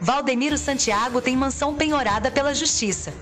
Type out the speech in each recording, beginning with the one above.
Valdemiro Santiago tem mansão penhorada pela Justiça.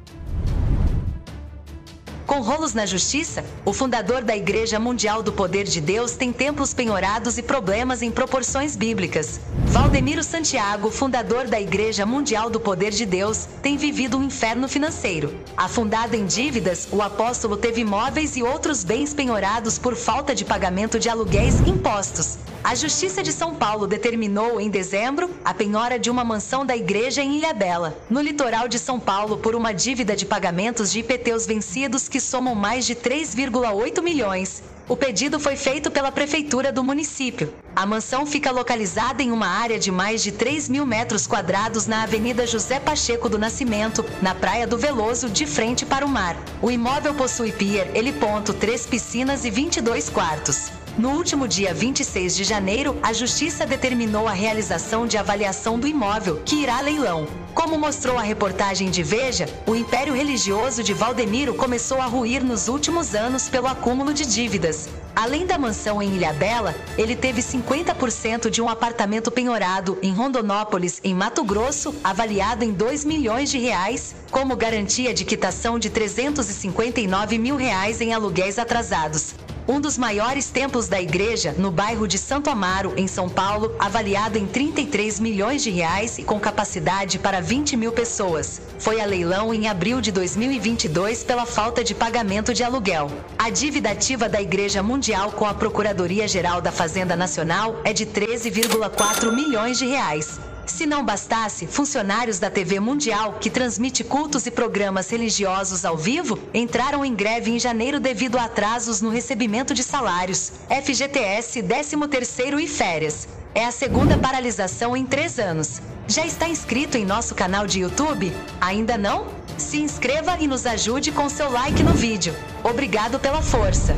Com rolos na justiça, o fundador da Igreja Mundial do Poder de Deus tem templos penhorados e problemas em proporções bíblicas. Valdemiro Santiago, fundador da Igreja Mundial do Poder de Deus, tem vivido um inferno financeiro. Afundado em dívidas, o apóstolo teve imóveis e outros bens penhorados por falta de pagamento de aluguéis e impostos. A Justiça de São Paulo determinou, em dezembro, a penhora de uma mansão da igreja em Ilhabela, no litoral de São Paulo, por uma dívida de pagamentos de IPTUs vencidos que somam mais de 3,8 milhões. O pedido foi feito pela prefeitura do município. A mansão fica localizada em uma área de mais de 3 mil metros quadrados na Avenida José Pacheco do Nascimento, na Praia do Veloso, de frente para o mar. O imóvel possui pier, heliponto, três piscinas e 22 quartos. No último dia 26 de janeiro, a Justiça determinou a realização de avaliação do imóvel, que irá a leilão. Como mostrou a reportagem de Veja, o império religioso de Valdemiro começou a ruir nos últimos anos pelo acúmulo de dívidas. Além da mansão em Ilhabela, ele teve 50% de um apartamento penhorado em Rondonópolis, em Mato Grosso, avaliado em 2 milhões de reais, como garantia de quitação de 359 mil reais em aluguéis atrasados um dos maiores templos da igreja no bairro de Santo Amaro, em São Paulo, avaliado em 33 milhões de reais e com capacidade para 20 mil pessoas. Foi a leilão em abril de 2022 pela falta de pagamento de aluguel. A dívida ativa da Igreja Mundial com a Procuradoria-Geral da Fazenda Nacional é de 13,4 milhões de reais. Se não bastasse, funcionários da TV Mundial, que transmite cultos e programas religiosos ao vivo, entraram em greve em janeiro devido a atrasos no recebimento de salários, FGTS, 13º e férias. É a segunda paralisação em três anos. Já está inscrito em nosso canal de YouTube? Ainda não? Se inscreva e nos ajude com seu like no vídeo. Obrigado pela força!